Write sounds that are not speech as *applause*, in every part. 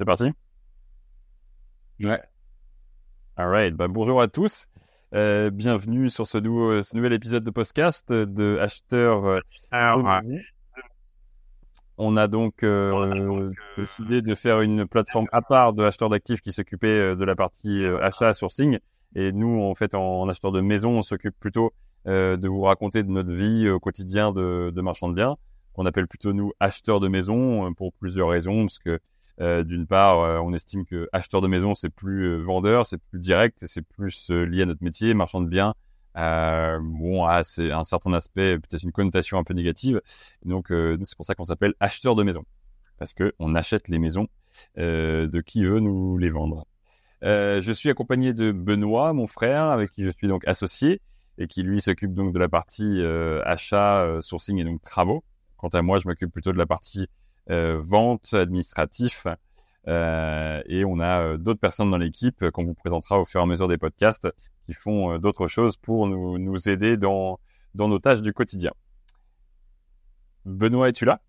C'est parti? Ouais. Alright, bah, bonjour à tous. Euh, bienvenue sur ce, nouveau, ce nouvel épisode de podcast de Acheteur. euh, On a donc euh, décidé de faire une plateforme à part de acheteurs d'actifs qui s'occupait euh, de la partie euh, achat sourcing. Et nous, en fait, en, en acheteur de maison, on s'occupe plutôt euh, de vous raconter de notre vie au quotidien de, de marchand de biens, qu'on appelle plutôt nous acheteurs de maison euh, pour plusieurs raisons, parce que euh, d'une part, euh, on estime que acheteur de maison c'est plus euh, vendeur, c'est plus direct, c'est plus lié à notre métier, marchand de biens. Bon, c'est un certain aspect, peut-être une connotation un peu négative. Donc, c'est pour ça qu'on s'appelle acheteur de maison, parce que on achète les maisons de qui veut nous les vendre. Je suis accompagné de Benoît, mon frère, avec qui je suis donc associé et qui lui s'occupe donc de la partie achat, sourcing et donc travaux. Quant à moi, je m'occupe plutôt de la partie vente, administratif. Euh, et on a euh, d'autres personnes dans l'équipe euh, qu'on vous présentera au fur et à mesure des podcasts qui font euh, d'autres choses pour nous, nous aider dans, dans nos tâches du quotidien. Benoît, es-tu là?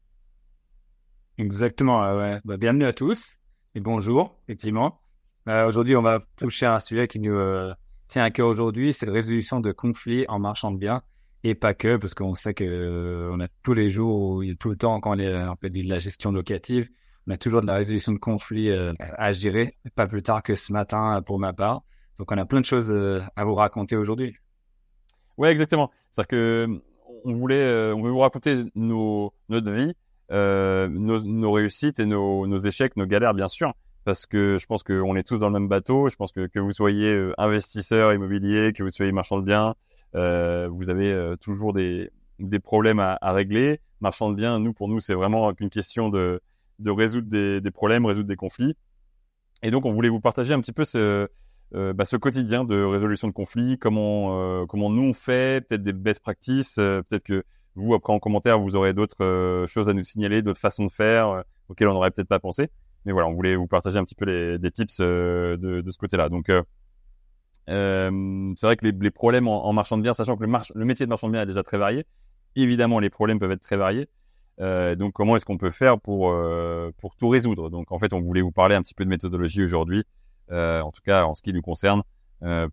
Exactement, euh. Bah, bienvenue à tous et bonjour, effectivement. Euh, aujourd'hui, on va toucher à un sujet qui nous euh, tient à cœur aujourd'hui, c'est la résolution de conflits en marchand de biens et pas que, parce qu'on sait que euh, on a tous les jours, tout le temps quand on est en fait de la gestion locative, on a toujours de la résolution de conflits euh, à gérer, pas plus tard que ce matin euh, pour ma part. Donc, on a plein de choses euh, à vous raconter aujourd'hui. Ouais, exactement. C'est-à-dire que on voulait, euh, on veut vous raconter nos, notre vie, euh, nos, nos réussites et nos, nos échecs, nos galères, bien sûr, parce que je pense qu'on est tous dans le même bateau. Je pense que que vous soyez euh, investisseur immobilier, que vous soyez marchand de biens, euh, vous avez euh, toujours des, des problèmes à, à régler. Marchand de biens, nous, pour nous, c'est vraiment une question de, de résoudre des, des problèmes, résoudre des conflits. Et donc, on voulait vous partager un petit peu ce, euh, bah, ce quotidien de résolution de conflits, comment euh, comment nous on fait, peut-être des best practices, euh, peut-être que vous après en commentaire vous aurez d'autres euh, choses à nous signaler, d'autres façons de faire euh, auxquelles on n'aurait peut-être pas pensé. Mais voilà, on voulait vous partager un petit peu les, des tips euh, de, de ce côté-là. Donc euh, c'est vrai que les, problèmes en, marchand de biens, sachant que le, métier de marchand de biens est déjà très varié, évidemment les problèmes peuvent être très variés. Euh, donc comment est-ce qu'on peut faire pour euh, pour tout résoudre? Donc en fait, on voulait vous parler un petit peu de méthodologie aujourd'hui en tout cas en ce qui nous concerne,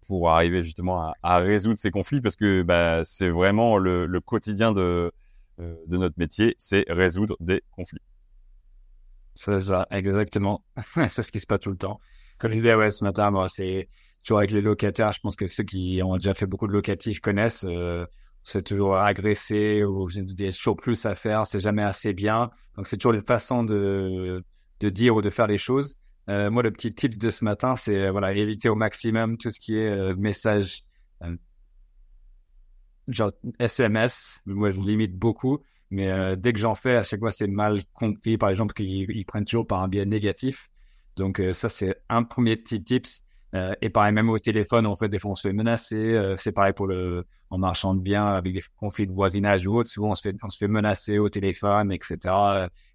pour arriver justement à, résoudre ces conflits, parce que bah, c'est vraiment le, quotidien de, de notre métier, c'est résoudre des conflits. C'est ça, exactement. *laughs* c'est ce qui se passe tout le temps. Comme je disais, ouais, ce matin, moi, c'est toujours avec les locataires. Je pense que ceux qui ont déjà fait beaucoup de locatifs connaissent. Euh, c'est toujours agressé ou il y a toujours plus à faire. C'est jamais assez bien. Donc, c'est toujours une façon de, de dire ou de faire les choses. Euh, moi, le petit tips de ce matin, c'est voilà, éviter au maximum tout ce qui est euh, message euh, genre SMS. Moi, je limite beaucoup, mais euh, dès que j'en fais, à chaque fois, c'est mal compris par les gens parce qu'ils ils prennent toujours par un biais négatif. Donc, euh, ça, c'est un premier petit tips. Euh, et pareil, même au téléphone, en fait, des fois, on se fait menacer. c'est pareil pour le en marchand de biens avec des conflits de voisinage ou autre. Souvent, on se fait, on se fait menacer au téléphone, etc.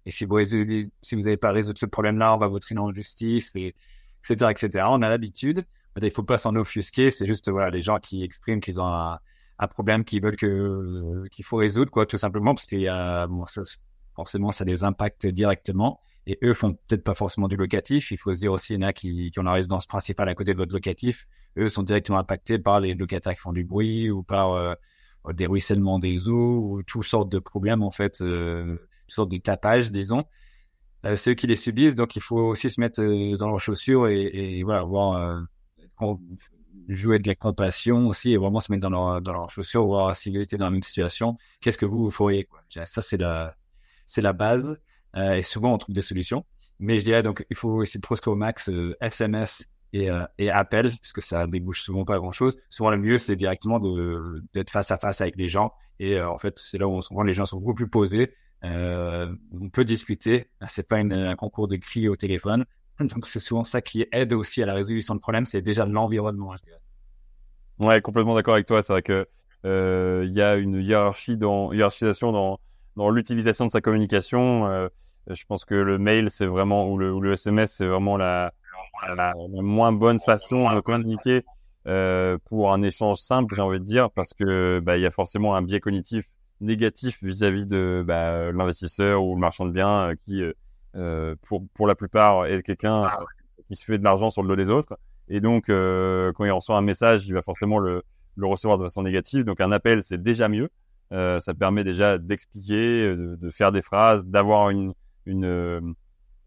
Et si vous résolvez, si vous n'avez pas résolu ce problème-là, on va vous traîner en justice, et, etc., etc. On a l'habitude. Il faut pas s'en offusquer. C'est juste, voilà, les gens qui expriment qu'ils ont un, un problème qu'ils veulent que, euh, qu'il faut résoudre, quoi, tout simplement, parce qu'il y a, bon, ça, forcément, ça les impacte directement. Et eux font peut-être pas forcément du locatif. Il faut se dire aussi, il y en a qui, qui ont la résidence principale à côté de votre locatif. Eux sont directement impactés par les locataires qui font du bruit ou par euh, des ruissellements des eaux ou toutes sortes de problèmes, en fait, euh, toutes sortes de tapages, disons. Euh, ceux qui les subissent, donc il faut aussi se mettre euh, dans leurs chaussures et, et voilà, voir, euh, jouer de la compassion aussi et vraiment se mettre dans leurs dans leurs chaussures, voir si vous étiez dans la même situation, qu'est-ce que vous, vous feriez, quoi? Ça, c'est la, c'est la base. Euh, et souvent, on trouve des solutions. Mais je dirais donc, il faut essayer de proscrire au max euh, SMS et, euh, et appel, puisque ça débouche souvent pas grand-chose. Souvent, le mieux, c'est directement d'être face à face avec les gens. Et euh, en fait, c'est là où on les gens sont beaucoup plus posés. Euh, on peut discuter. C'est pas un concours de cris au téléphone. *laughs* Donc, c'est souvent ça qui aide aussi à la résolution de problèmes. C'est déjà l'environnement. Ouais, complètement d'accord avec toi. C'est vrai que euh, il y a une hiérarchie dans hiérarchisation dans dans l'utilisation de sa communication. Euh, je pense que le mail, c'est vraiment, ou le, SMS, c'est vraiment la, moins bonne façon de communiquer euh, pour un échange simple, j'ai envie de dire, parce que bah, il y a forcément un biais cognitif négatif vis-à-vis de bah, l'investisseur ou le marchand de biens euh, qui euh, pour pour la plupart est quelqu'un qui se fait de l'argent sur le dos des autres. Et donc, euh, quand il reçoit un message, il va forcément le, recevoir de façon négative. Donc, un appel, c'est déjà mieux. Euh, ça permet déjà d'expliquer, de, de, faire des phrases, d'avoir une, une,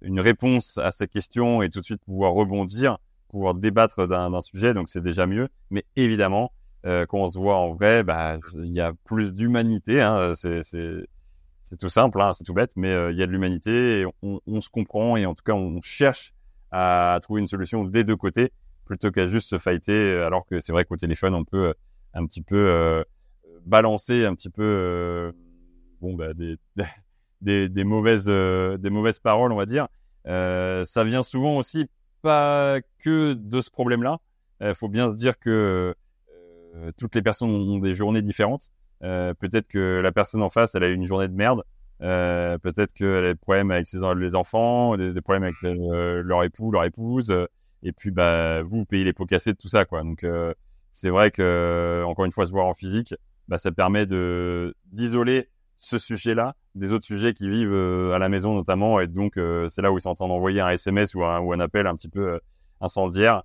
une réponse à ces questions et tout de suite pouvoir rebondir, pouvoir débattre d'un sujet. Donc, c'est déjà mieux. Mais évidemment, euh, quand on se voit en vrai, bah, il y a plus d'humanité. Hein, c'est tout simple, hein, c'est tout bête, mais euh, il y a de l'humanité on, on, se comprend et en tout cas, on cherche à trouver une solution des deux côtés plutôt qu'à juste se fighter. Alors que c'est vrai qu'au téléphone, on peut euh, un petit peu euh, balancer un petit peu euh, bon bah, des, *laughs* des, des mauvaises des mauvaises paroles, on va dire. ça vient souvent aussi pas que de ce problème-là. Il faut bien se dire que toutes les personnes ont des journées différentes. peut-être que la personne en face, elle a eu une journée de merde. Euh, peut-être qu'elle a des problèmes avec ses enfants, des, problèmes avec leur époux, leur épouse. et puis, bah, vous, payez les pots cassés de tout ça, quoi. Donc, euh, c'est vrai que, encore une fois, se voir en physique, bah, ça permet de d'isoler ce sujet-là des autres sujets qui vivent euh, à la maison notamment. Et donc, c'est là où ils sont en train d'envoyer un SMS ou un, ou un appel un petit peu incendiaire.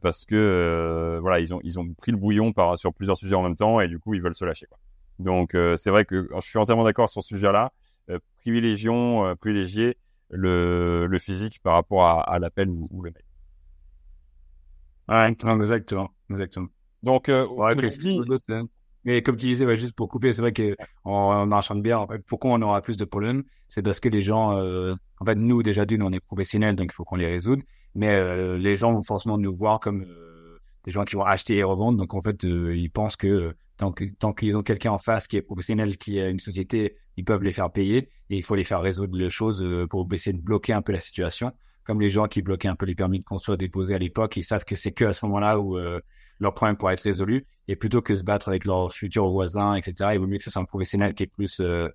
parce que voilà ils ont ils ont pris le bouillon par sur plusieurs sujets en même temps et du coup ils veulent se lâcher quoi. Donc c'est vrai que je suis entièrement d'accord sur ce sujet-là. Euh, privilégions, euh, privilégier le, le physique par rapport à, à l'appel ou, ou, le mail. Ouais, exactement, exactement. Donc, euh, ouais. Mais comme tu disais, ouais, juste pour couper, c'est vrai que en marchand de bière, en fait, pourquoi on aura plus de problèmes C'est parce que les gens, euh, en fait, nous déjà d'une, on est professionnels, donc il faut qu'on les résoudre. Mais euh, les gens vont forcément nous voir comme des gens qui vont acheter et revendre. Donc en fait, ils pensent que tant qu'ils ont quelqu'un en face qui est professionnel, qui a une société ils peuvent les faire payer et il faut les faire résoudre les choses euh, pour essayer de bloquer un peu la situation. Comme les gens qui bloquaient un peu les permis de construire déposés à l'époque, ils savent que c'est que à ce moment-là où euh, leur problème pourra être résolu. Et plutôt que se battre avec leurs futurs voisins, etc., il vaut mieux que ce soit un professionnel qui est plus, euh,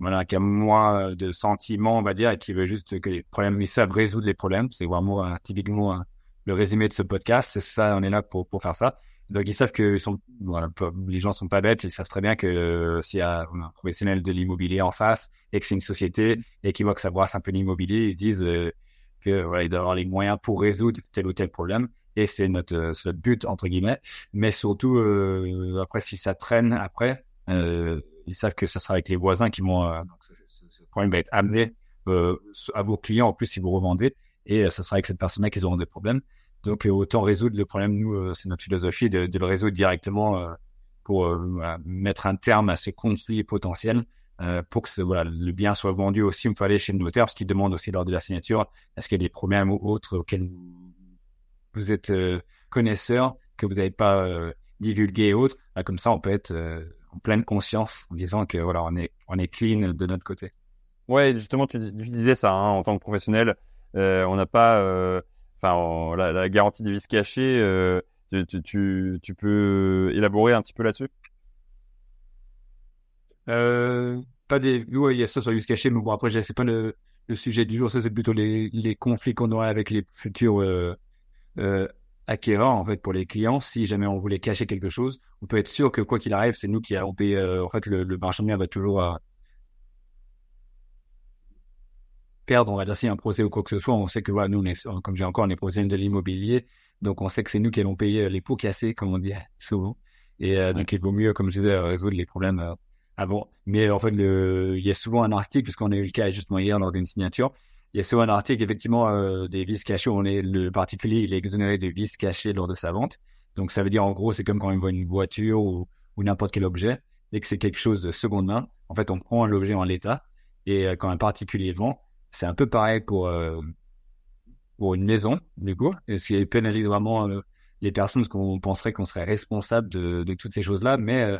voilà, qui a moins de sentiments, on va dire, et qui veut juste que les problèmes, ils savent résoudre les problèmes. C'est vraiment typiquement le résumé de ce podcast. C'est ça, on est là pour, pour faire ça. Donc ils savent que les gens sont pas bêtes, ils savent très bien que euh, s'il y a un professionnel de l'immobilier en face et que c'est une société et qu'ils voient que ça brasse un peu l'immobilier, ils se disent euh, que voilà, avoir les moyens pour résoudre tel ou tel problème et c'est notre, euh, notre but entre guillemets. Mais surtout après si ça traîne après, ils savent que ça sera avec les voisins qui vont donc ce, ce, problème va être amené à vos clients en plus si vous revendez et ça sera avec cette personne-là qu'ils auront des problèmes. Donc, euh, autant résoudre le problème, nous, euh, c'est notre philosophie de, de, le résoudre directement euh, pour mettre un terme à ces conflits potentiels. pour que voilà, le bien soit vendu aussi, il faut aller chez le notaire parce qu'il demande aussi lors de la signature est-ce qu'il y a des problèmes ou autres auxquels vous êtes connaisseur, que vous n'avez pas divulgué et autres. comme ça, on peut être en pleine conscience en disant que voilà, on est, on est clean de notre côté. Ouais, justement, tu, disais ça hein, en tant que professionnel. on n'a pas enfin la, la, garantie des vices cachés, euh, tu, tu, tu, peux élaborer un petit peu là-dessus? Euh, Pas des, oui, il y a ça sur les vices cachés, mais bon après c'est pas le, le, sujet du jour, ça c'est plutôt les, les conflits qu'on aurait avec les futurs euh, euh, acquéreurs en fait pour les clients. Si jamais on voulait cacher quelque chose, on peut être sûr que quoi qu'il arrive, c'est nous qui allons payer. Euh, en fait, le, le marchand de biens va toujours perdre, on va dire, si un procès ou quoi que ce soit, on sait que, voilà, nous, on est, comme j'ai encore, on est professionnels de l'immobilier. Donc, on sait que c'est nous qui allons payer euh, les pots cassés, comme on dit *laughs* souvent. Et euh, donc, il vaut mieux, comme je disais, résoudre les problèmes euh, avant. Mais en fait, le, il y a souvent un article, puisqu'on a eu le cas justement hier lors d'une signature, il y a souvent un article, effectivement, des vices cachés. On est, le particulier, il est exonéré de vices cachés lors de sa vente. Donc, ça veut dire, en gros, c'est comme quand on voit une voiture ou, n'importe quel objet et que c'est quelque chose de seconde main. En fait, on prend l'objet en l'état et quand un particulier vend, c'est un peu pareil pour, euh, pour une maison, du coup, et ce qui pénalise vraiment euh, les personnes, qu'on penserait qu'on serait responsable de, de toutes ces choses-là, mais euh,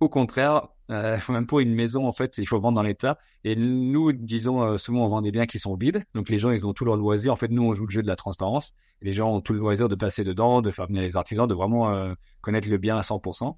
au contraire, *laughs* même pour une maison, en fait, il faut vendre dans l'état. Et nous, disons, souvent, on vend des biens qui sont vides. Donc, les gens, ils ont tout leur loisir. En fait, nous, on joue le jeu de la transparence. Les gens ont tout le loisir de passer dedans, de faire venir les artisans, de vraiment connaître le bien à 100%.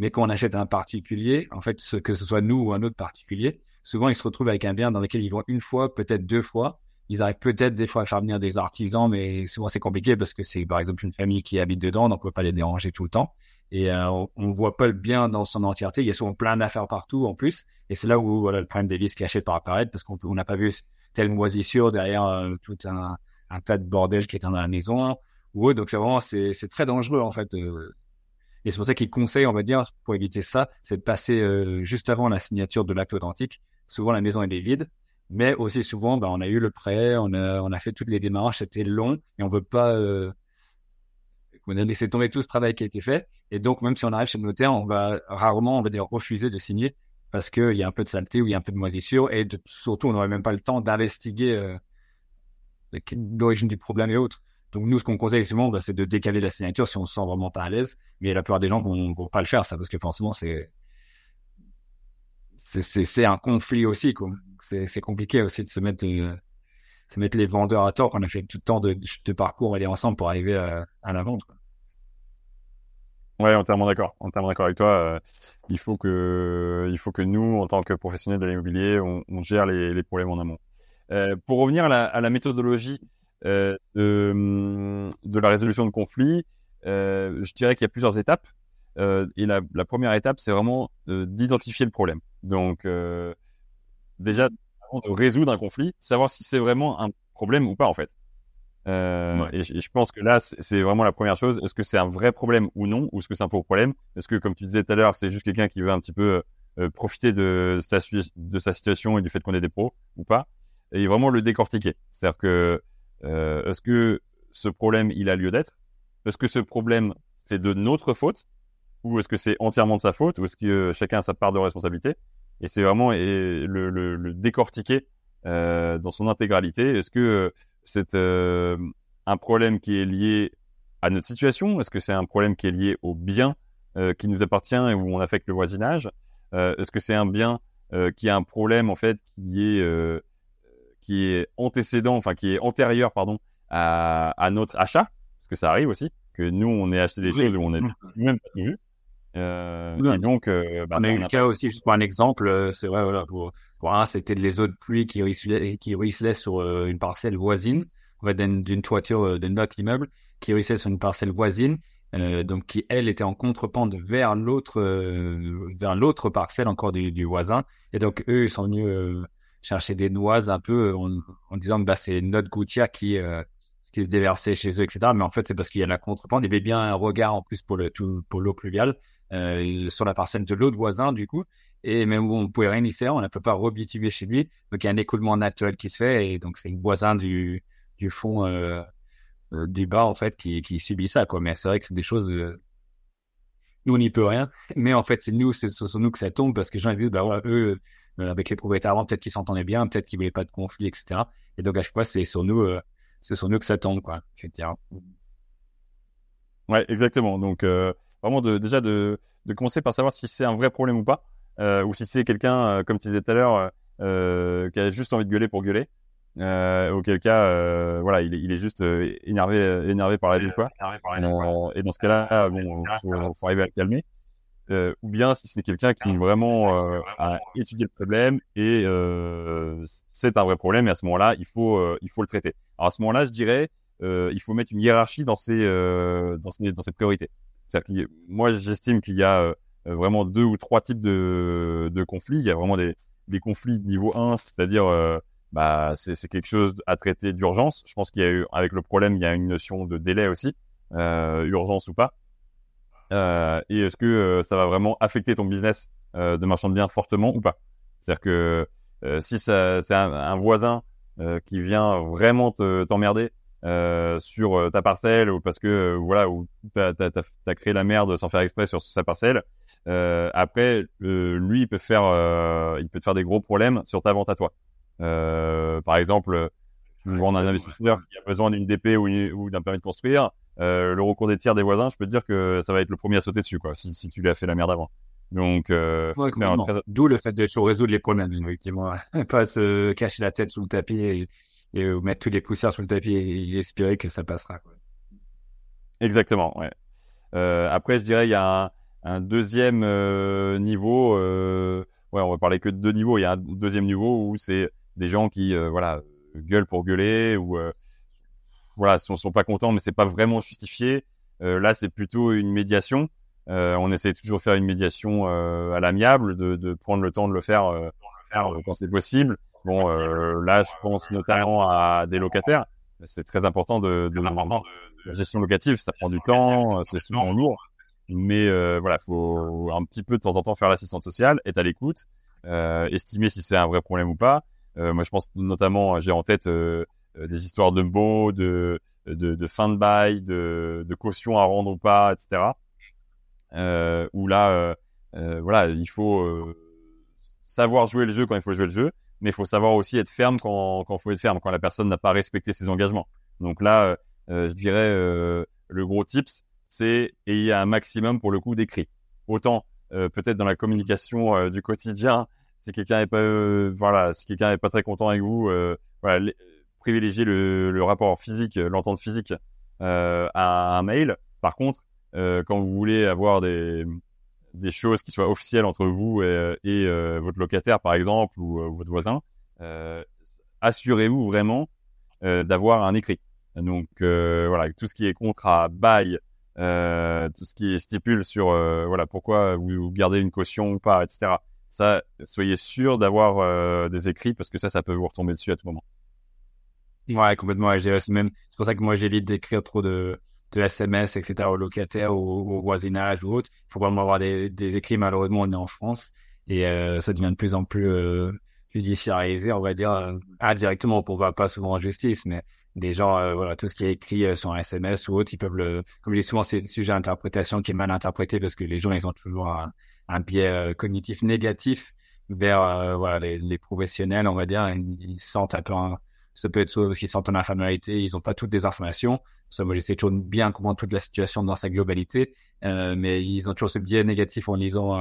Mais quand on achète un particulier, en fait, ce, que ce soit nous ou un autre particulier, souvent ils se retrouvent avec un bien dans lequel ils vont une fois, peut-être deux fois. Ils arrivent peut-être des fois à faire venir des artisans, mais souvent c'est compliqué parce que c'est par exemple une famille qui habite dedans, donc on peut pas les déranger tout le temps. Et euh, on, voit pas le bien dans son entièreté. Il y a souvent plein d'affaires partout en plus. Et c'est là où voilà, le problème des vices cachés par apparaître parce qu'on n'a pas vu telle moisissure derrière tout un, tas de bordel qui est dans la maison Donc c'est vraiment c'est très dangereux en fait. et c'est pour ça qu'il conseille, on va dire, pour éviter ça, c'est de passer juste avant la signature de l'acte authentique. Souvent la maison elle est vide, mais aussi souvent, bah, on a eu le prêt, on a, on a fait toutes les démarches, c'était long et on veut pas on a laissé tomber tout ce travail qui a été fait. Et donc, même si on arrive chez le notaire, on va rarement, on va dire, refuser de signer parce qu'il y a un peu de saleté ou il y a un peu de moisissure. Et surtout, on n'aurait même pas le temps d'investiguer euh, l'origine du problème et autres. Donc, nous, ce qu'on conseille souvent, bah, c'est de décaler la signature si on se sent vraiment pas à l'aise. Mais la plupart des gens vont, vont pas le faire, ça, parce que forcément, c'est c'est un conflit aussi. C'est compliqué aussi de se mettre, euh, se mettre les vendeurs à tort quand on a fait tout le temps de, de parcours aller ensemble pour arriver à, à la vente. Quoi. Ouais, entièrement d'accord. Entièrement d'accord avec toi. Euh, il faut que, il faut que nous, en tant que professionnels de l'immobilier, on, gère les, problèmes en amont. Euh, pour revenir à la, méthodologie euh, de, de, la résolution de conflits, euh, je dirais qu'il y a plusieurs étapes. Euh, et la, première étape, c'est vraiment d'identifier le problème. Donc, déjà, avant de résoudre un conflit, savoir si c'est vraiment un problème ou pas, en fait. Euh, et, je pense que là, c'est vraiment la première chose. Est-ce que c'est un vrai problème ou non? Ou est-ce que c'est un faux problème? Est-ce que, comme tu disais tout à l'heure, c'est juste quelqu'un qui veut un petit peu euh, profiter de sa, de sa situation et du fait qu'on est des pros ou pas? Et vraiment le décortiquer. C'est-à-dire que, euh, est-ce que ce problème, il a lieu d'être? Est-ce que ce problème, c'est de notre faute? Ou est-ce que c'est entièrement de sa faute Ou est-ce que chacun a sa part de responsabilité? Et c'est vraiment le, le, le, décortiquer dans son intégralité. Est-ce que c'est euh, un problème qui est lié à notre situation? Est-ce que c'est un problème qui est lié au bien euh, qui nous appartient et où on affecte le voisinage? Euh, Est-ce que c'est un bien qui a un problème en fait qui est qui est antécédent, enfin qui est antérieur pardon à, à notre achat? Parce que ça arrive aussi que nous on ait acheté des choses où on n'a même pas tout vu. Euh, et donc, euh, bah, on a eu le cas aussi, juste pour un exemple, c'est vrai, voilà, pour, pour un, c'était les eaux de pluie qui ruisselaient, qui ruisselaient sur une parcelle voisine, en fait, d'une toiture de notre immeuble, qui ruisselaient sur une parcelle voisine, euh, donc qui elle était en contrepente vers l'autre, vers l'autre parcelle encore du, du, voisin, et donc eux ils sont venus chercher des noix un peu en, en disant que bah, c'est notre gouttière qui qui se déversait chez eux, etc. Mais en fait, c'est parce qu'il y a la contrepente. Il y avait bien un regard en plus pour le tout, pour l'eau pluviale euh, sur la parcelle de l'autre voisin, du coup. Et même où on pouvait rien y faire, on ne peut pas rebitumer chez lui. Donc il y a un écoulement naturel qui se fait et donc c'est le voisin du, du fond euh, euh, du bas en fait qui, qui subit ça quoi. Mais c'est vrai que c'est des choses. Euh, nous on n'y peut rien, mais en fait c'est nous, c'est sur nous que ça tombe parce que les gens disent bah voilà eux euh, avec les propriétaires avant peut-être qu'ils s'entendaient bien, peut-être qu'ils voulaient pas de conflit, etc. Et donc à chaque fois c'est sur nous, c'est sur nous que ça tombe quoi. Je veux. Ouais exactement. Donc vraiment de, déjà de, de commencer par savoir si c'est un vrai problème ou pas, euh, ou si c'est quelqu'un, euh, comme tu disais tout à l'heure, euh, qui a juste envie de gueuler pour gueuler. Euh, auquel cas, euh, voilà, il est, il est juste euh, énervé, énervé par la vie, quoi. et dans ce cas-là, bon, faut, faut arriver à le calmer. Euh, ou bien si c'est quelqu'un qui vraiment euh, a étudié le problème et euh, c'est un vrai problème et à ce moment-là il faut il faut le traiter. Alors à ce moment-là je dirais il faut mettre une hiérarchie dans ses dans ses dans ses priorités. C'est-à-dire que moi, j'estime qu'il y a euh, vraiment deux ou trois types de, de conflits. Il y a vraiment des, des conflits niveau 1, c'est-à-dire euh, bah, c'est quelque chose à traiter d'urgence. Je pense qu'il y a eu, avec le problème, il y a une notion de délai aussi, euh, urgence ou pas. Euh, et est-ce que euh, ça va vraiment affecter ton business euh, de marchand de biens fortement ou pas? C'est-à-dire que si c'est un, un, voisin qui vient vraiment t'emmerder euh, sur euh, ta parcelle ou parce que euh, voilà où t'as as, créé la merde sans faire exprès sur sa parcelle. Euh, après, lui, il peut faire, il peut te faire des gros problèmes sur ta vente à toi. par exemple, tu vends un investisseur qui a besoin d'une DP ou, ou d'un permis de construire, le recours des tiers des voisins, je peux te dire que ça va être le premier à sauter dessus, quoi, si, si tu lui as fait la merde avant. Donc, euh, d'où le fait de toujours résoudre les problèmes, effectivement, *laughs* pas se cacher la tête sous le tapis et, et mettre tous les poussières sur le tapis et, espérer que ça passera. Exactement, ouais. Euh, après, je dirais il y a un, deuxième euh, niveau. Euh, ouais, on va parler que de deux niveaux. Il y a un deuxième niveau où c'est des gens qui, euh, voilà, gueulent pour gueuler ou voilà, sont, sont pas contents, mais c'est pas vraiment justifié. là, c'est plutôt une médiation. on essaie toujours de faire une médiation à l'amiable, de, prendre le temps de le faire, quand c'est possible. Bon, euh, là, je pense notamment à des locataires. C'est très important de, de, la gestion locative. Ça prend du temps, c'est souvent lourd. Mais euh, voilà, faut un petit peu de temps en temps faire l'assistante sociale, être à l'écoute, euh, estimer si c'est un vrai problème ou pas. Euh, moi, je pense notamment, j'ai en tête euh, des histoires de beaux, de, fin de bail, de, caution à rendre ou pas, etc. Euh, où là, voilà, il faut savoir jouer le jeu quand il faut jouer le jeu, mais il faut savoir aussi être ferme quand il faut être ferme, quand la personne n'a pas respecté ses engagements. Donc là, je dirais, le gros tips, c'est ayez un maximum pour le coup d'écrit. Autant euh, peut-être dans la communication euh, du quotidien, si quelqu'un est pas euh, voilà, si quelqu'un est pas très content avec vous, voilà, privilégiez le, le, rapport physique, l'entente physique à un mail. Par contre, quand vous voulez avoir des des choses qui soient officielles entre vous et, et votre locataire par exemple ou votre voisin, assurez-vous vraiment d'avoir un écrit. Donc voilà, tout ce qui est contrat, bail, euh, tout ce qui stipule sur euh, voilà pourquoi vous, gardez une caution ou pas, etc. Ça, soyez sûr d'avoir euh, des écrits parce que ça, ça peut vous retomber dessus à tout moment. Ouais, complètement. C'est pour ça que moi j'évite d'écrire trop de, de SMS, etc. aux locataires, au, au voisinage ou autre. Il faut vraiment avoir des, des écrits. Malheureusement, on est en France et ça devient de plus en plus judiciarisé, on va dire, indirectement. On va pas souvent en justice, mais des gens, euh, voilà, tout ce qui est écrit euh, sur un SMS ou autre, ils peuvent le, comme je dis souvent, c'est sujet d'interprétation qui est mal interprété parce que les gens, ils ont toujours un, un biais euh, cognitif négatif vers, voilà, les, les, professionnels, on va dire, ils, sentent un peu, ça peut être soit parce qu'ils sentent une infirmalité, ils ont pas toutes des informations. Ça, moi, j'essaie toujours de bien comprendre toute la situation dans sa globalité, mais ils ont toujours ce biais négatif en lisant,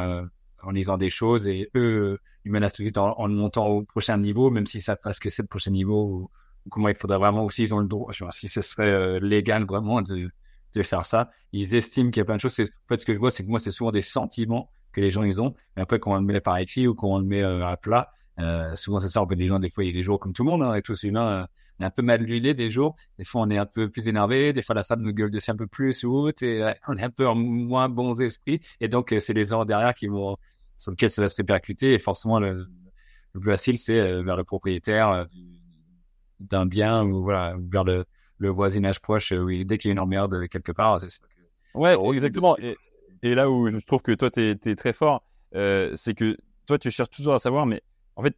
en lisant des choses et eux, ils menacent tout de suite en, en montant au prochain niveau, même si ça passe que c'est le prochain niveau ou, comment il faudrait vraiment aussi, ils ont le droit, si ce serait euh, légal vraiment de, de faire ça. Ils estiment qu'il y a plein de choses. En fait, ce que je vois, c'est que moi, c'est souvent des sentiments que les gens, ils ont. Mais après, quand on le met par écrit ou quand on le met euh, à plat, euh, souvent, c'est ça. En fait, les gens, des fois, il y a des jours comme tout le monde, hein, et tous humains, on est un peu mal huilé des jours. Des fois, on est un peu plus énervé. Des fois, la salle nous gueule dessus un peu plus ou autre. Et on est un peu en moins bons esprits. Et donc, c'est les gens derrière qui vont, sur lesquels ça va se répercuter. Et forcément, le, le plus facile, c'est vers le propriétaire d'un bien ou voilà vers le, le voisinage proche oui dès qu'il y a une emmerde quelque part c'est ouais exactement et, et, là où je trouve que toi t'es es très fort euh, c'est que toi tu cherches toujours à savoir mais en fait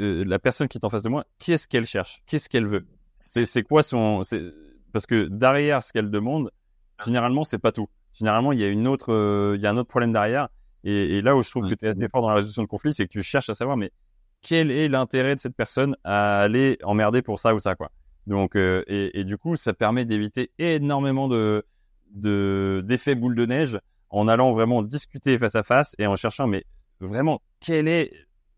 euh, la personne qui est en face de moi qu'est-ce qu'elle cherche? Qu'est-ce qu'elle veut? C'est c'est quoi son c'est parce que derrière ce qu'elle demande généralement c'est pas tout. Généralement il y a une autre euh, il y a un autre problème derrière. Et, et là où je trouve que tu es assez fort dans la résolution de conflit c'est que tu cherches à savoir mais quel est l'intérêt de cette personne à aller emmerder pour ça ou ça quoi? Donc euh, et, et, du coup ça permet d'éviter énormément de d'effets boule de neige en allant vraiment discuter face à face et en cherchant mais vraiment quelle est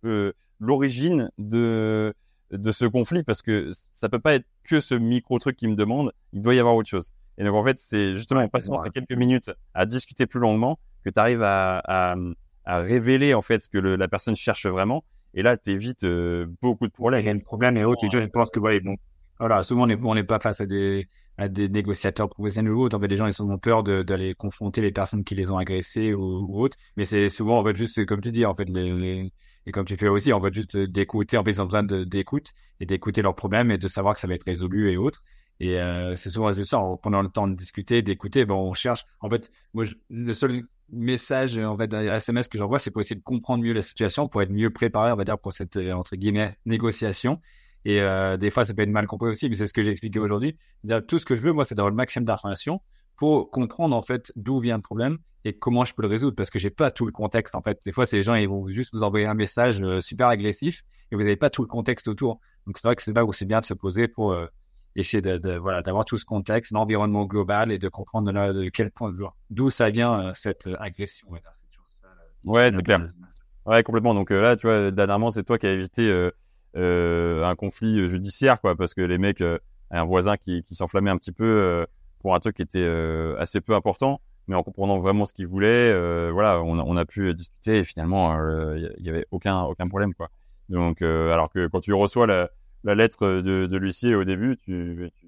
euh, l'origine de de ce conflit parce que ça peut pas être que ce micro truc qui me demande, il doit y avoir autre chose. Et donc en fait c'est justement en passant ces quelques minutes à discuter plus longuement que tu arrives à, à, à, révéler en fait ce que le, la personne cherche vraiment et là, tu évites euh, beaucoup de problèmes. Il y a un problème et autres. je pense que, voilà, bon, voilà, souvent, on n'est pas face à des, à des négociateurs professionnels ou autres. En fait, les gens, ils ont peur d'aller confronter les personnes qui les ont agressés ou, ou autres. Mais c'est souvent, en fait, juste, comme tu dis, en fait, les, et comme tu fais aussi, en fait, juste d'écouter. En fait, ils ont besoin d'écoute et d'écouter leurs problèmes et de savoir que ça va être résolu et autres. Et euh, c'est souvent juste ça. Pendant le temps de discuter, d'écouter, bon, on cherche. En fait, moi, le seul message en fait SMS que j'envoie c'est pour essayer de comprendre mieux la situation pour être mieux préparé on va dire pour cette euh, entre guillemets négociation et euh, des fois ça peut être mal compris aussi mais c'est ce que j'ai expliqué aujourd'hui c'est-à-dire tout ce que je veux moi c'est d'avoir le maximum d'informations pour comprendre en fait d'où vient le problème et comment je peux le résoudre parce que j'ai pas tout le contexte en fait des fois ces gens ils vont juste vous envoyer un message euh, super agressif et vous n'avez pas tout le contexte autour donc c'est vrai que c'est là où c'est bien de se poser pour euh, essayer de, voilà d'avoir tout ce contexte, l'environnement global et de comprendre de, quel point d'où ça vient euh, cette agression. Ouais, ouais, c'est clair. Ouais, complètement. Donc là, tu vois, dernièrement, c'est toi qui as évité un conflit judiciaire, quoi, parce que les mecs, un voisin qui s'enflammait un petit peu pour un truc qui était assez peu important, mais en comprenant vraiment ce qu'il voulait, voilà, on, on, a pu discuter et finalement, il y, avait aucun aucun problème, quoi. Donc, alors que quand tu reçois la la lettre de, de l'huissier au début, tu, tu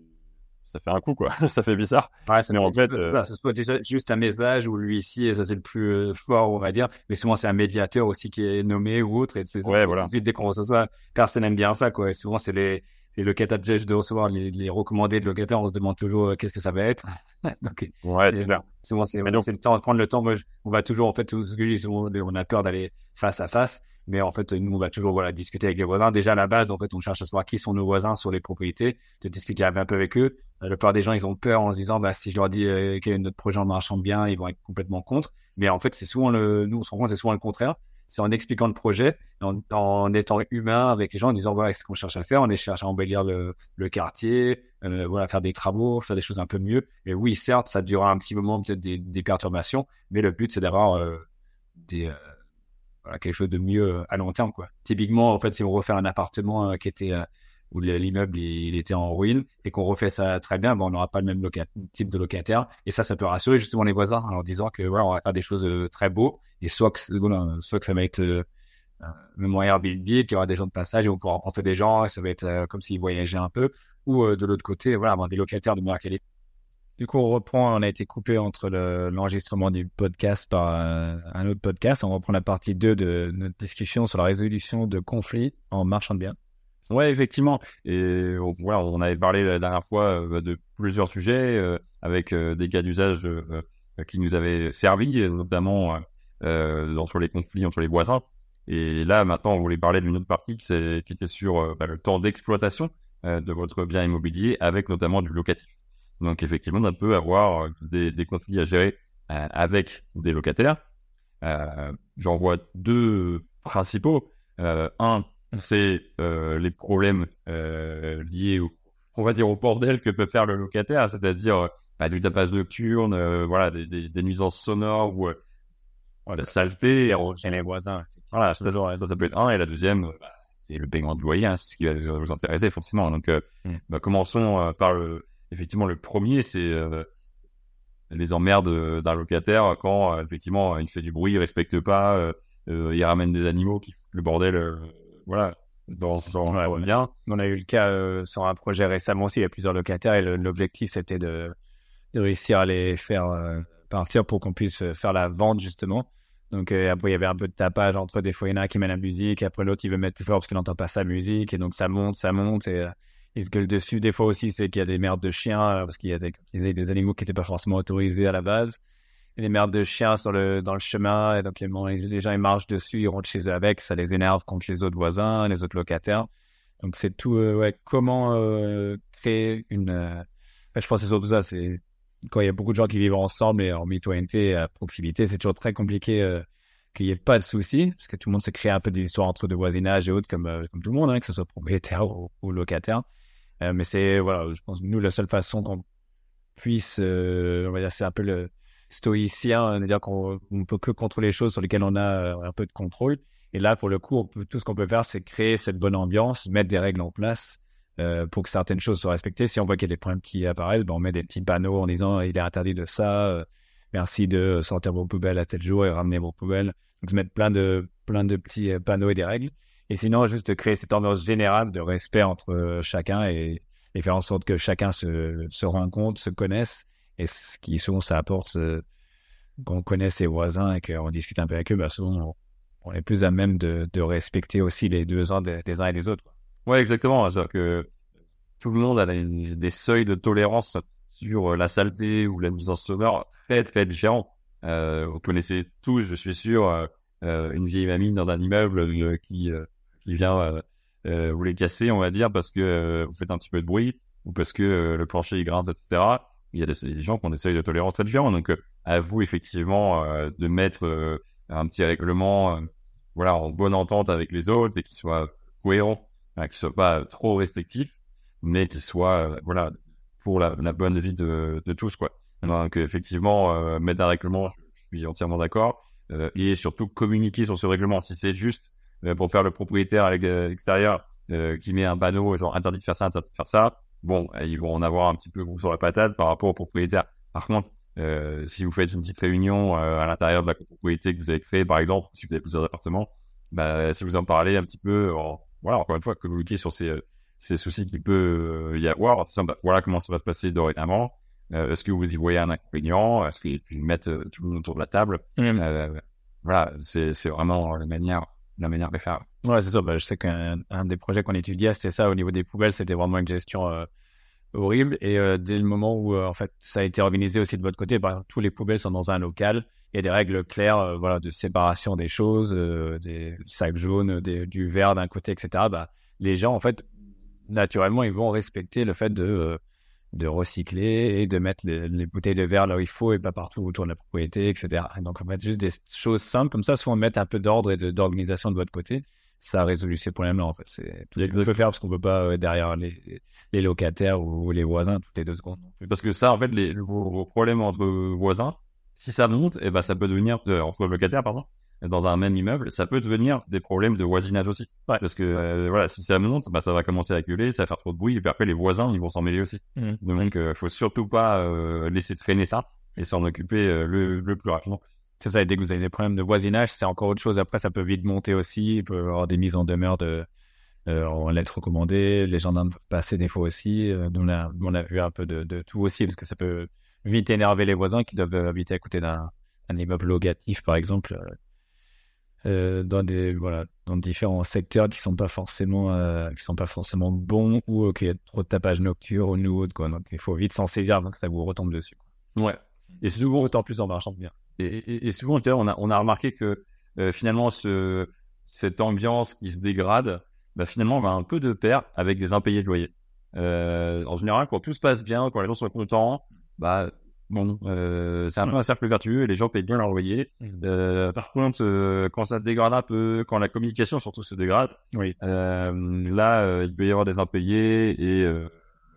ça fait un coup quoi, *laughs* ça fait bizarre. Ouais, mais en fait, euh... ça, soit déjà juste un message ou l'huissier, ça c'est le plus euh, fort, on va dire. Mais souvent c'est un médiateur aussi qui est nommé ou autre. Et c'est ouais, voilà. Dès qu'on reçoit ça, personne n'aime bien ça quoi. Et souvent c'est les les locataires de recevoir les, les, recommandés de locataires, on se demande toujours euh, qu'est-ce que ça va être. *laughs* donc, ouais, c'est clair. Souvent, c'est le temps de prendre le temps. Moi, on va toujours, en fait, ce que je dis, on a peur d'aller face à face. Mais en fait, nous, on va toujours voilà, discuter avec les voisins. Déjà, à la base, en fait, on cherche à savoir qui sont nos voisins sur les propriétés, de discuter un peu avec eux. La plupart des gens, ils ont peur en se disant, bah, si je leur dis euh, que notre projet en marchant bien, ils vont être complètement contre. Mais en fait, c'est souvent le, nous, on se rend compte, c'est souvent le contraire. C'est en expliquant le projet, en, en, étant humain avec les gens, en disant, voilà, ce qu'on cherche à faire. On cherche à embellir le, le quartier, euh, voilà, faire des travaux, faire des choses un peu mieux. Et oui, certes, ça durera un petit moment, peut-être des, des perturbations, mais le but, c'est d'avoir euh, des, euh, voilà, quelque chose de mieux euh, à long terme, quoi. Typiquement, en fait, si on refait un appartement euh, qui était euh, où l'immeuble il, était en ruine et qu'on refait ça très bien, ben, on n'aura pas le même type de locataire. Et ça, ça peut rassurer justement les voisins en leur disant que voilà, on va faire des choses très beaux et soit que, voilà, soit que ça va être euh, le moyen Airbnb, qu'il y aura des gens de passage et on pourra rencontrer des gens et ça va être comme s'ils voyageaient un peu. Ou de l'autre côté, voilà, avoir des locataires de meilleure qualité. Du coup, on reprend, on a été coupé entre l'enregistrement du podcast par un, autre podcast. On reprend la partie 2 de notre discussion sur la résolution de conflits en marchand de biens. Ouais, effectivement. Et voilà, on avait parlé la dernière fois euh, de plusieurs sujets euh, avec euh, des cas d'usage qui nous avaient servi, notamment dans, sur les conflits entre les voisins. Et là, maintenant, on voulait parler d'une autre partie qui, qui était sur bah, le temps d'exploitation de votre bien immobilier avec notamment du locatif. Donc effectivement, on peut avoir des, des conflits à gérer euh, avec des locataires. Euh, J'en vois deux principaux. Euh, un, c'est euh, les problèmes liés, au, on va dire, au bordel que peut faire le locataire, c'est-à-dire bah, du tapage nocturne, voilà, des, des, des, nuisances sonores ou la saleté. Chez les voisins. Voilà, ça, ça, peut être un. Et la deuxième, bah, c'est le paiement de loyer, hein, c'est ce qui va vous intéresser forcément. Donc, mm. bah, commençons par le effectivement, le premier, c'est euh, les emmerdes d'un locataire quand euh, effectivement il fait du bruit, il respecte pas, euh, il ramène des animaux, qui le bordel, voilà. Dans, son ouais, bien. On a eu le cas sur un projet récemment aussi, il y a plusieurs locataires et l'objectif c'était de, de, réussir à les faire partir pour qu'on puisse faire la vente justement. Donc après il y avait un peu de tapage entre des fois il y en a un qui met la musique, après l'autre il veut mettre plus fort parce qu'il n'entend pas sa musique et donc ça monte, ça monte et ils se gueulent dessus. Des fois aussi, c'est qu'il y a des merdes de chiens, euh, parce qu'il y a des, des animaux qui n'étaient pas forcément autorisés à la base. Des merdes de chiens sur le, dans le chemin, et donc les gens ils marchent dessus, ils rentrent chez eux avec, ça les énerve contre les autres voisins, les autres locataires. Donc c'est tout, euh, ouais, comment euh, créer une... je pense que c'est surtout ça, c'est quand il y a beaucoup de gens qui vivent ensemble et en mitoyenneté à proximité, c'est toujours très compliqué qu'il n'y ait pas de soucis, parce que tout le monde se crée un peu des histoires entre de voisinage et autres, comme, comme tout le monde, hein, que ce soit propriétaire ou, ou locataire. Euh, mais c'est, voilà, je pense, nous, la seule façon qu'on puisse, euh, on va dire, c'est un peu le stoïcien, c'est-à-dire qu'on ne peut que contrôler les choses sur lesquelles on a euh, un peu de contrôle. Et là, pour le coup, tout ce qu'on peut faire, c'est créer cette bonne ambiance, mettre des règles en place euh, pour que certaines choses soient respectées. Si on voit qu'il y a des problèmes qui apparaissent, ben on met des petits panneaux en disant il est interdit de ça, merci de sortir vos poubelles à tel jour et ramener vos poubelles. Donc, se mettre plein de, plein de petits panneaux et des règles. Et sinon, juste créer cette ambiance générale de respect entre euh, chacun et, et, faire en sorte que chacun se, se rencontre, se connaisse. Et ce qui souvent ça apporte euh, qu'on connaisse ses voisins et qu'on discute un peu avec eux, bah souvent on, est plus à même de, de, respecter aussi les deux ans des, uns et des autres. Quoi. Ouais, exactement. C'est-à-dire que tout le monde a des, seuils de tolérance sur la saleté ou la nuisance sonore très très différents. Euh, vous connaissez tous, je suis sûr, euh, une vieille mamie dans un immeuble qui qui vient euh, euh, vous les casser, on va dire, parce que euh, vous faites un petit peu de bruit ou parce que le plancher est grince, etc. Il y a des, gens qui ont des seuils de tolérance différents. Donc, à vous, effectivement, de mettre un petit règlement voilà, en bonne entente avec les autres et qui soit cohérent, hein, qui soit pas trop restrictif, mais qui soit voilà pour la, bonne vie de, tous quoi. Donc effectivement, mettre un règlement, je suis entièrement d'accord, et surtout communiquer sur ce règlement. Si c'est juste euh, pour faire le propriétaire à l'extérieur euh, qui met un panneau genre interdit de faire ça, interdit de faire ça, bon, euh, ils vont en avoir un petit peu sur la patate par rapport au propriétaire. Par contre, euh, si vous faites une petite réunion à l'intérieur de la propriété que vous avez créée, par exemple, si vous avez plusieurs appartements, bah, si vous en parlez un petit peu, en, voilà, encore une fois, communiquer sur ces ces soucis qu'il peut y avoir. Bah, voilà comment ça va se passer dorénavant. Est-ce que vous y voyez un inconvénient? Est-ce qu'ils mettent tout le monde autour de la table? Mmh. Voilà, c'est vraiment la manière la manière de faire. Ouais, c'est ça. Bah, je sais qu'un des projets qu'on étudiait, c'était ça au niveau des poubelles, c'était vraiment une gestion euh, horrible. Et euh, dès le moment où euh, en fait ça a été organisé aussi de votre côté, bah, tous les poubelles sont dans un local. Il y a des règles claires, voilà, de séparation des choses, des sacs jaunes, du verre d'un côté, etc. Bah, les gens, en fait, naturellement, ils vont respecter le fait de de recycler et de mettre les, bouteilles de verre là où il faut et pas partout autour de la propriété, etc. donc, en fait, juste des choses simples comme ça, souvent mettre un peu d'ordre et d'organisation de, votre côté, ça a résolu ces problèmes-là, en fait. C'est tout ce qu'on peut faire parce qu'on peut pas euh, derrière les, les, locataires ou, les voisins toutes les deux secondes. Parce que ça, en fait, les, vos, problèmes entre voisins, si ça monte, et eh ben, ça peut devenir, euh, entre locataires, pardon, dans un même immeuble, ça peut devenir des problèmes de voisinage aussi. Parce que euh, voilà, si ça monte, bah, ça va commencer à gueuler, ça va faire trop de bruit, et puis après les voisins, ils vont s'en mêler aussi. Mmh. Donc, il euh, faut surtout pas euh, laisser traîner ça et s'en occuper le, le, plus rapidement. C'est ça, et dès que vous avez des problèmes de voisinage, c'est encore autre chose. Après, ça peut vite monter aussi. Il peut y avoir des mises en demeure de, en lettres recommandées. Les gendarmes peuvent passer des fois aussi. on, a, on a vu un peu de, tout aussi, parce que ça peut vite énerver les voisins qui doivent habiter à côté d'un immeuble locatif, par exemple euh, dans des voilà dans différents secteurs qui sont pas forcément euh, qui sont pas forcément bons ou euh, qu'il a trop de tapage nocturne ou autre quoi donc il faut vite s'en saisir avant que ça vous retombe dessus ouais et souvent autant plus en marchant bien et, et, et souvent on a on a remarqué que euh, finalement ce cette ambiance qui se dégrade bah, finalement va un peu de pair avec des impayés de loyer en général quand tout se passe bien quand les gens sont contents bah Bon, euh, c'est un peu un cercle vertueux et les gens payent bien leur loyer. Mmh. Euh, par contre, euh, quand ça se dégrade un peu, quand la communication surtout se dégrade, oui. Euh, là, euh, il peut y avoir des impayés et,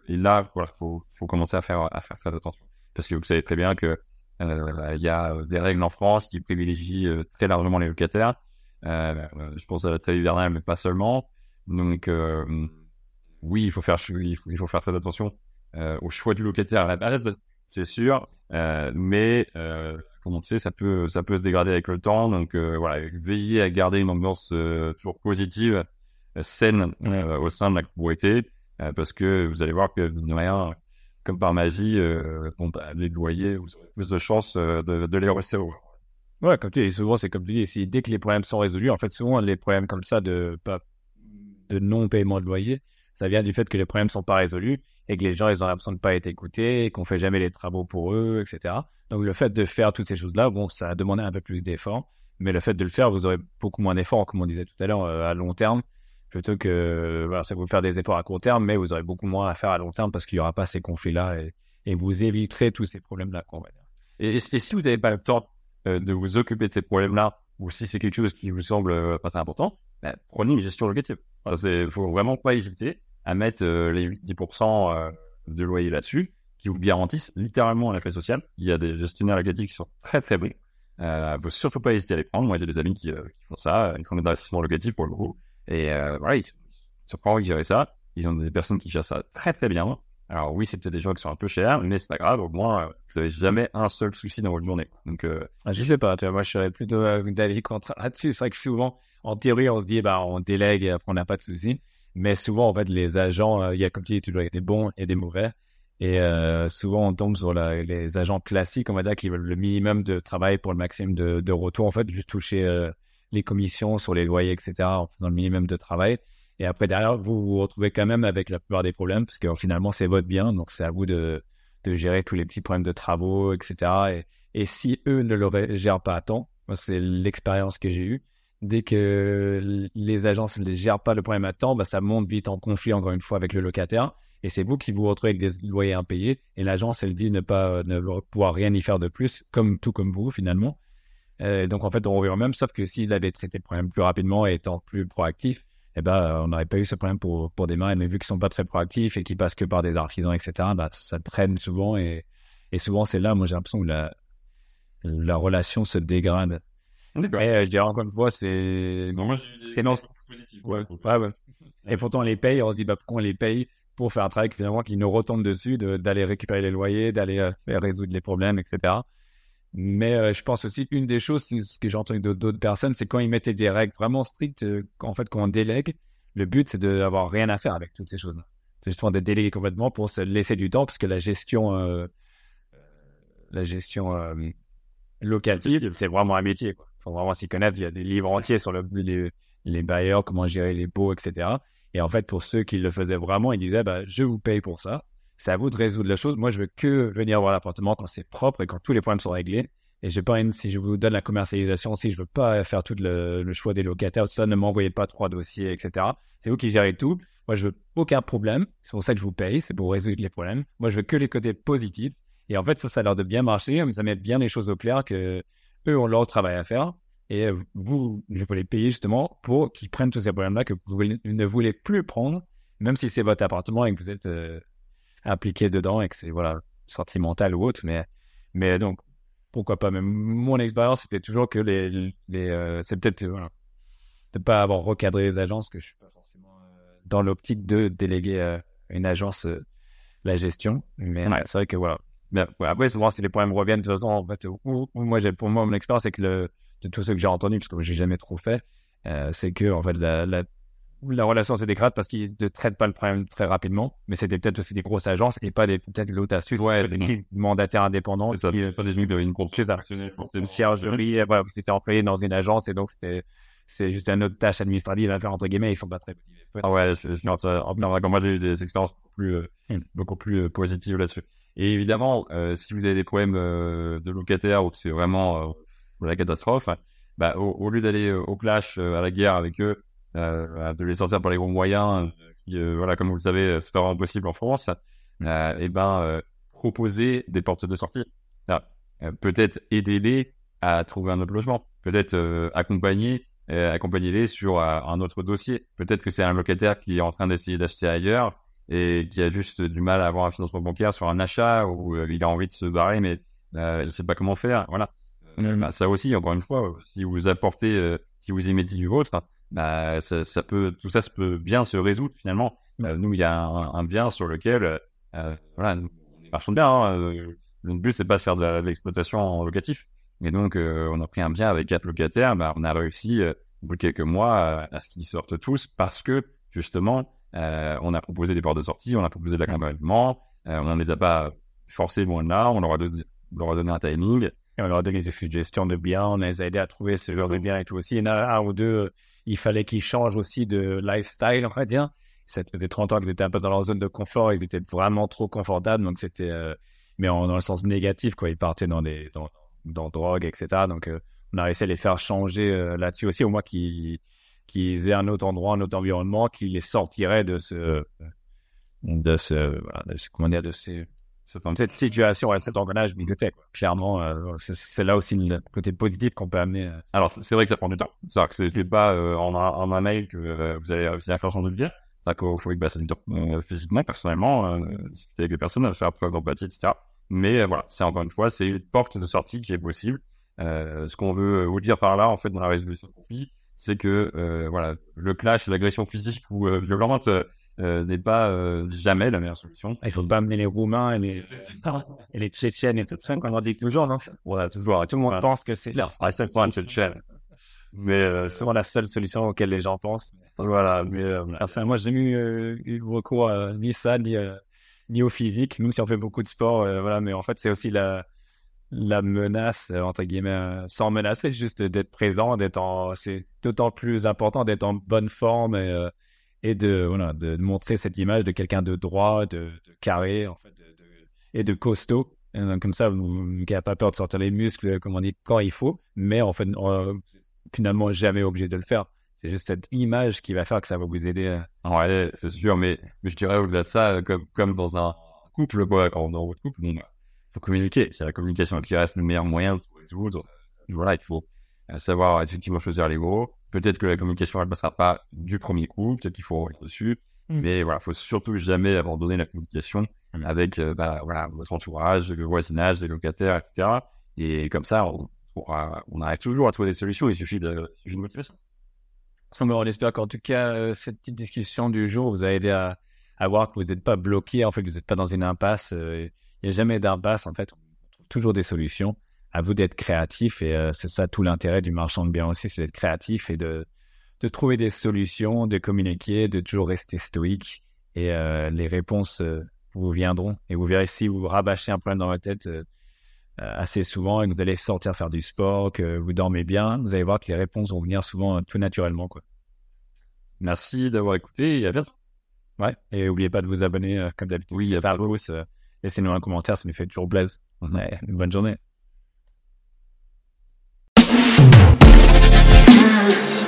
et là, voilà, faut, faut commencer à faire à faire faire attention parce que vous savez très bien que il y a des règles en France qui privilégient très largement les locataires. je pense à la trêve hivernale, mais pas seulement. Donc, oui, il faut faire il faut, il faut faire très attention au choix du locataire à la base c'est sûr. Euh, mais euh, comme on sait, ça peut ça peut se dégrader avec le temps. Donc euh, voilà, veillez à garder une ambiance toujours positive, saine au sein de la copropriété, parce que vous allez voir que de rien, comme par magie, bah, les loyers, vous aurez plus de chances de, de les recevoir. Ouais, comme tu dis, souvent c'est comme tu dis, si dès que les problèmes sont résolus, en fait souvent les problèmes comme ça de de non paiement de loyer, ça vient du fait que les problèmes sont pas résolus et que les gens ils ont l'impression de pas être écoutés, qu'on fait jamais les travaux pour eux, etc. Donc le fait de faire toutes ces choses-là, bon, ça a demandé un peu plus d'efforts, mais le fait de le faire, vous aurez beaucoup moins d'efforts, comme on disait tout à l'heure, euh, à long terme, plutôt que voilà, ça vous faire des efforts à court terme, mais vous aurez beaucoup moins à faire à long terme parce qu'il y aura pas ces conflits-là et, vous éviterez tous ces problèmes-là. Et, et, si vous n'avez pas le temps euh, de vous occuper de ces problèmes-là, ou si c'est quelque chose qui vous semble euh, pas très important, ben, prenez une gestion locative. Il faut vraiment pas hésiter à mettre euh, les 8-10% euh, de loyer là-dessus, qui vous garantissent littéralement la paix sociale. Il y a des gestionnaires locatifs qui sont très très bons. Euh, faut surtout pas hésiter à les prendre. Moi, j'ai des amis qui, font ça, ils font des investissements locatifs pour le groupe. Et euh, voilà, ils, sont pas ça. Ils ont des personnes qui gèrent ça très très bien. Alors oui, c'est peut-être des gens qui sont un peu chers, mais c'est pas grave. Au moins, vous avez jamais un seul souci dans votre journée. Donc, euh... ah, je sais pas. Tu vois, moi, je serais plutôt d'avis contre là-dessus. C'est vrai que souvent, en théorie, on se dit, bah, on délègue et après, on n'a pas de soucis. Mais souvent, en fait, les agents, euh, il y a comme tu dis, toujours des bons et des mauvais. Et euh, souvent, on tombe sur les agents classiques, on va dire, qui veulent le minimum de travail pour le maximum de, de retour. En fait, juste toucher euh, les commissions sur les loyers, etc., en faisant le minimum de travail. Et après, derrière, vous vous retrouvez quand même avec la plupart des problèmes, parce que finalement, c'est votre bien. Donc, c'est à vous de, de gérer tous les petits problèmes de travaux, etc. Et, et si eux ne le gèrent pas à temps, c'est l'expérience que j'ai eue, dès que les agences ne gèrent pas le problème à temps, bah, ça monte vite en conflit encore une fois avec le locataire. Et c'est vous qui vous retrouvez avec des loyers impayés. Et l'agence, elle dit ne pas ne pouvoir rien y faire de plus, comme tout comme vous finalement. Euh, donc en fait, on revient au même, sauf que s'il avait traité le problème plus rapidement et étant plus proactif, eh ben, on n'aurait pas eu ce problème pour, pour démarrer. Mais vu qu'ils sont pas très proactifs et qu'ils passent que par des artisans, etc., bah, ça traîne souvent. Et, et souvent, c'est là, moi, j'ai l'impression que la, la relation se dégrade. Euh, je dirais encore une fois, c'est. Non, moi, j'ai non... positif. Ouais, ouais, ouais. Et pourtant, on les paye, on se dit, bah, pourquoi on les paye pour faire un travail finalement qui nous retombe dessus, d'aller récupérer les loyers, d'aller euh, résoudre les problèmes, etc. Mais euh, je pense aussi une des choses, ce que j'ai entendu d'autres personnes, c'est quand ils mettaient des règles vraiment strictes, en fait, quand on délègue, le but, c'est d'avoir rien à faire avec toutes ces choses. C'est justement de déléguer complètement pour se laisser du temps, parce que la gestion, euh, la gestion euh, locative, c'est vraiment un métier. Il faut vraiment s'y connaître. Il y a des livres entiers sur le, les, les bailleurs, comment gérer les baux, etc. Et en fait, pour ceux qui le faisaient vraiment, ils disaient, bah, je vous paye pour ça. C'est à vous de résoudre la chose. Moi, je veux que venir voir l'appartement quand c'est propre et quand tous les problèmes sont réglés. Et j'ai pas si je vous donne la commercialisation, si je veux pas faire tout le, choix des locataires, tout ça, ne m'envoyez pas trois dossiers, etc. C'est vous qui gérez tout. Moi, je veux aucun problème. C'est pour ça que je vous paye. C'est pour résoudre les problèmes. Moi, je veux que les côtés positifs. Et en fait, ça, ça a l'air de bien marcher. Ça met bien les choses au clair que eux ont leur travail à faire. Et vous, je peux les payer justement pour qu'ils prennent tous ces problèmes-là que vous ne voulez plus prendre, même si c'est votre appartement et que vous êtes euh, impliqué dedans et que c'est voilà sentimental ou autre. Mais, mais donc, pourquoi pas? Mais mon expérience, c'était toujours que les, les euh, c'est peut-être voilà, de pas avoir recadré les agences, que je suis pas forcément euh, dans l'optique de déléguer une agence la gestion. Mais c'est vrai que voilà. Mais, après, souvent, si les problèmes reviennent, de toute façon, en fait, moi, j'ai, pour moi, mon expérience, c'est que le, de tout ce que j'ai entendu, parce que j'ai jamais trop fait, euh, c'est que en fait la, la, la relation se dégrade parce qu'ils ne traitent pas le problème très rapidement, mais c'était peut-être aussi des grosses agences et pas des peut-être l'autre astuce, ouais, des mandataires indépendants. C'est ça, qui, pas des trucs une une ciergerie, voilà, vous étiez employé dans une agence et donc c'était c'est juste une autre tâche administrative à faire entre guillemets, ils sont pas très motivés. Ah ouais, c'est, en moi j'ai eu des expériences beaucoup plus, euh, hmm. beaucoup plus euh, positives là-dessus. Et évidemment, euh, si vous avez des problèmes de locataires ou que c'est vraiment la catastrophe, bah, au, lieu d'aller euh, au clash, euh, à la guerre avec eux, euh, de les sortir par les gros moyens, qui, voilà, comme vous le savez, c'est pas vraiment possible en France, et ben, proposer des portes de sortie. peut-être aider-les à trouver un autre logement, peut-être accompagner accompagner-les sur un autre dossier. Peut-être que c'est un locataire qui est en train d'essayer d'acheter ailleurs et qui a juste du mal à avoir un financement bancaire sur un achat ou il a envie de se barrer mais il ne sait pas comment faire. Voilà. Euh, bah, ça aussi, encore une fois, si vous apportez, euh, si vous émettez du vôtre, bah, ça, ça, peut, tout ça, ça peut bien se résoudre finalement. Euh, nous, il y a un, bien sur lequel, voilà, nous, marchons bien. Hein, le but, c'est pas de faire de l'exploitation en locatif. Et donc, on a pris un bien avec quatre locataires. Bah, on a réussi, au bout de quelques mois, à ce qu'ils sortent tous parce que, justement, on a proposé des portes de sortie, on a proposé de l'accompagnement, on ne les a pas forcés loin de là, on leur a, donné, on leur a donné un timing on leur a donné des suggestions de biens, on les a aidés à trouver ce genre de biens et tout aussi. Il y en a un ou deux, il fallait qu'ils changent aussi de lifestyle, on va dire. Ça faisait 30 ans qu'ils étaient un peu dans leur zone de confort, ils étaient vraiment trop confortables, donc c'était, euh, mais en, dans le sens négatif, quoi. Ils partaient dans des, dans, dans drogue, etc. Donc, euh, on a réussi à les faire changer euh, là-dessus aussi, au moins qu'ils, qu'ils aient un autre endroit, un autre environnement qui les sortirait de ce, de ce comment dire, de ces, cette situation, cet engrenage bibliothèque. Clairement, euh, c'est là aussi le côté positif qu'on peut amener. Euh. Alors, c'est vrai que ça prend du temps. C'est-à-dire que c'est pas euh, en, un, un, mail que vous allez réussir à faire changer de bien. C'est-à-dire qu'il faut que bah, ça du physiquement, personnellement, discuter avec les personnes, faire preuve d'empathie, etc. Mais voilà, c'est encore une fois, c'est une porte de sortie qui est possible. ce qu'on veut vous dire par là, en fait, dans la résolution de conflit, c'est que voilà, le clash, l'agression physique ou violente euh, n'est pas euh, jamais la meilleure solution. Il faut pas amener les Roumains et les, et les Tchétchènes et tout ça, qu'on leur dit toujours, non? Voilà, toujours. Tout le monde pense que c'est. Ah, c'est pas un Tchétchène. Mais euh, c'est souvent la seule solution auquel les gens pensent. Voilà, mais enfin, moi, j'ai eu, eu recours à ni ça, ni, ni au physique. Nous, si on fait beaucoup de sport, voilà, mais en fait, c'est aussi la, la menace, entre guillemets, sans menacer, juste d'être présent, d'être en, c'est d'autant plus important d'être en bonne forme et, et de voilà de, montrer cette image de quelqu'un de droit, de, carré en fait, et de costaud. comme ça, vous n'avez pas peur de sortir les muscles, comme on dit, quand il faut, mais en fait, finalement, jamais obligé de le faire. C'est juste cette image qui va faire que ça va vous aider. Ouais, c'est sûr, mais, mais je dirais au-delà de ça, comme, comme dans un couple, quoi, quand dans votre couple, bon, bah, faut communiquer. C'est la communication qui reste le meilleur moyen résoudre. Voilà, il faut euh, savoir effectivement choisir les mots, Peut-être que la communication, elle passera pas du premier coup, peut-être qu'il faut être dessus. Mm. Mais voilà, faut surtout jamais abandonner la communication mm. avec euh, bah, voilà, votre entourage, le voisinage, les locataires, etc. Et comme ça, on, on, arrive toujours à trouver des solutions. Il suffit de, de motivation. On espère qu'en tout cas, euh, cette petite discussion du jour vous a aidé à, à voir que vous n'êtes pas bloqué, en fait, que vous n'êtes pas dans une impasse. Euh, il n'y a jamais d'impasse, en fait. On trouve toujours des solutions à vous d'être créatif et euh, c'est ça tout l'intérêt du marchand de biens aussi, c'est d'être créatif et de, de trouver des solutions, de communiquer, de toujours rester stoïque. Et euh, les réponses euh, vous viendront. Et vous verrez si vous rabâchez un problème dans votre tête euh, assez souvent et que vous allez sortir faire du sport, que vous dormez bien, vous allez voir que les réponses vont venir souvent tout naturellement. Quoi. Merci d'avoir écouté et à bientôt. Ouais. Et n'oubliez pas de vous abonner comme d'habitude. Oui, pouce. Laissez-nous un commentaire, ça nous fait toujours plaisir. Ouais, une bonne journée. Thank you.